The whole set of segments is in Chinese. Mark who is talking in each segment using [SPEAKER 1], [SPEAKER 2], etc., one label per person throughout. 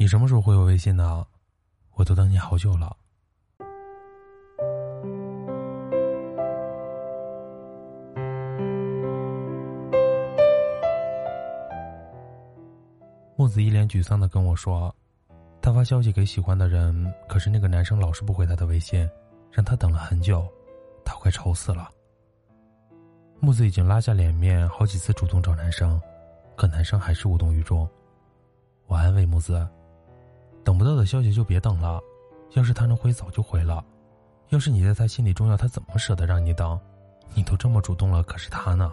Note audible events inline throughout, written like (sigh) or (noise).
[SPEAKER 1] 你什么时候回我微信呢？我都等你好久了。木子一脸沮丧的跟我说：“他发消息给喜欢的人，可是那个男生老是不回他的微信，让他等了很久，他快愁死了。”木子已经拉下脸面，好几次主动找男生，可男生还是无动于衷。我安慰木子：“等不到的消息就别等了，要是他能回早就回了。要是你在他心里重要，他怎么舍得让你等？你都这么主动了，可是他呢？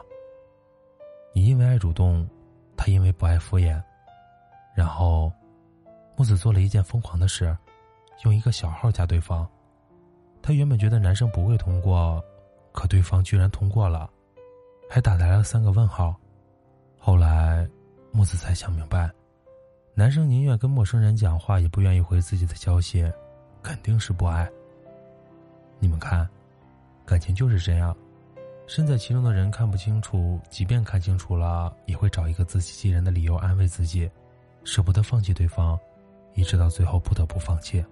[SPEAKER 1] 你因为爱主动，他因为不爱敷衍。”然后，木子做了一件疯狂的事，用一个小号加对方。他原本觉得男生不会通过，可对方居然通过了。还打来了三个问号，后来，木子才想明白，男生宁愿跟陌生人讲话，也不愿意回自己的消息，肯定是不爱。你们看，感情就是这样，身在其中的人看不清楚，即便看清楚了，也会找一个自欺欺人的理由安慰自己，舍不得放弃对方，一直到最后不得不放弃。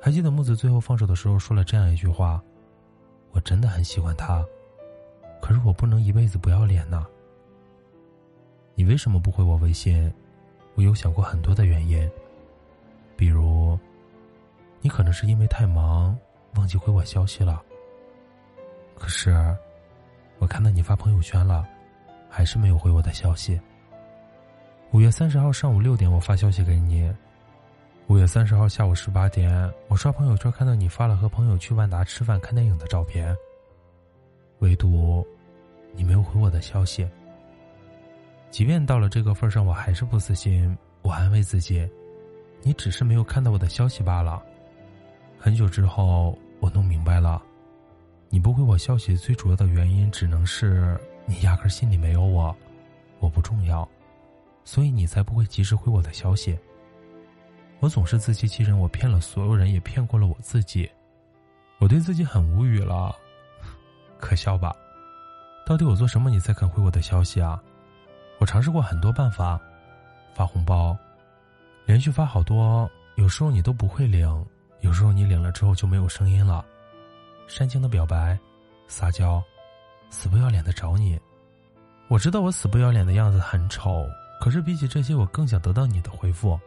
[SPEAKER 1] 还记得木子最后放手的时候说了这样一句话：“我真的很喜欢他。”可是我不能一辈子不要脸呐。你为什么不回我微信？我有想过很多的原因，比如，你可能是因为太忙忘记回我消息了。可是，我看到你发朋友圈了，还是没有回我的消息。五月三十号上午六点，我发消息给你；五月三十号下午十八点，我刷朋友圈看到你发了和朋友去万达吃饭看电影的照片。唯独，你没有回我的消息。即便到了这个份上，我还是不死心。我安慰自己，你只是没有看到我的消息罢了。很久之后，我弄明白了，你不回我消息最主要的原因，只能是你压根心里没有我，我不重要，所以你才不会及时回我的消息。我总是自欺欺人，我骗了所有人，也骗过了我自己。我对自己很无语了。(laughs) 可笑吧？到底我做什么你才肯回我的消息啊？我尝试过很多办法，发红包，连续发好多，有时候你都不会领，有时候你领了之后就没有声音了。煽情的表白，撒娇，死不要脸的找你。我知道我死不要脸的样子很丑，可是比起这些，我更想得到你的回复。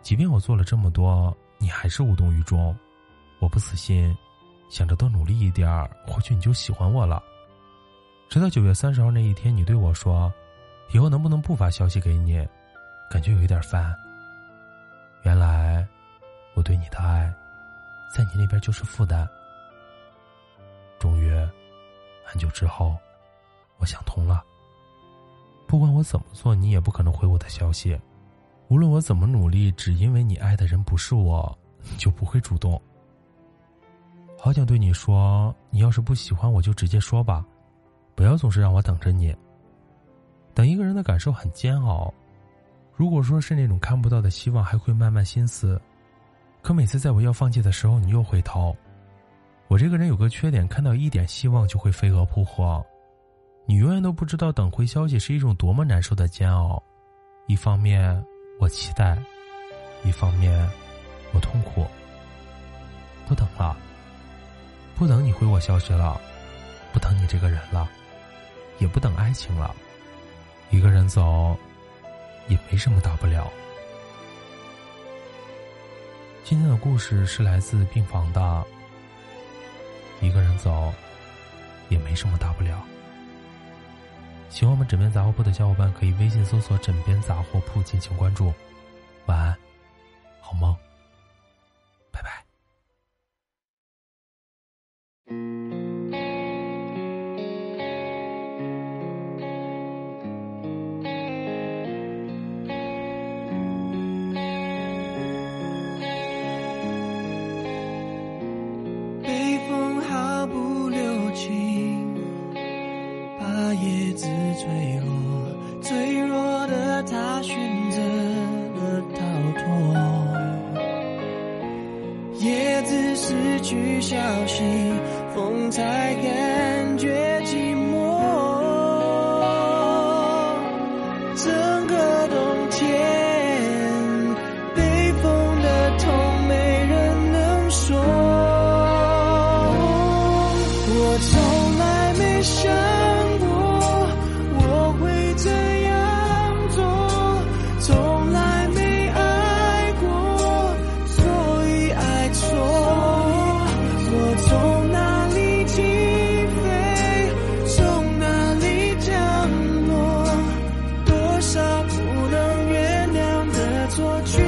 [SPEAKER 1] 即便我做了这么多，你还是无动于衷，我不死心。想着多努力一点，或许你就喜欢我了。直到九月三十号那一天，你对我说：“以后能不能不发消息给你？感觉有一点烦。”原来，我对你的爱，在你那边就是负担。终于，很久之后，我想通了。不管我怎么做，你也不可能回我的消息。无论我怎么努力，只因为你爱的人不是我，你 (laughs) 就不会主动。好想对你说，你要是不喜欢我就直接说吧，不要总是让我等着你。等一个人的感受很煎熬，如果说是那种看不到的希望，还会慢慢心思，可每次在我要放弃的时候，你又回头。我这个人有个缺点，看到一点希望就会飞蛾扑火。你永远都不知道等回消息是一种多么难受的煎熬。一方面我期待，一方面我痛苦。不等了。不等你回我消息了，不等你这个人了，也不等爱情了，一个人走，也没什么大不了。今天的故事是来自病房的，一个人走，也没什么大不了。喜欢我们枕边杂货铺的小伙伴，可以微信搜索“枕边杂货铺”进行关注。晚安，好梦。
[SPEAKER 2] 他选择了逃脱。叶子失去消息，风才感。做决。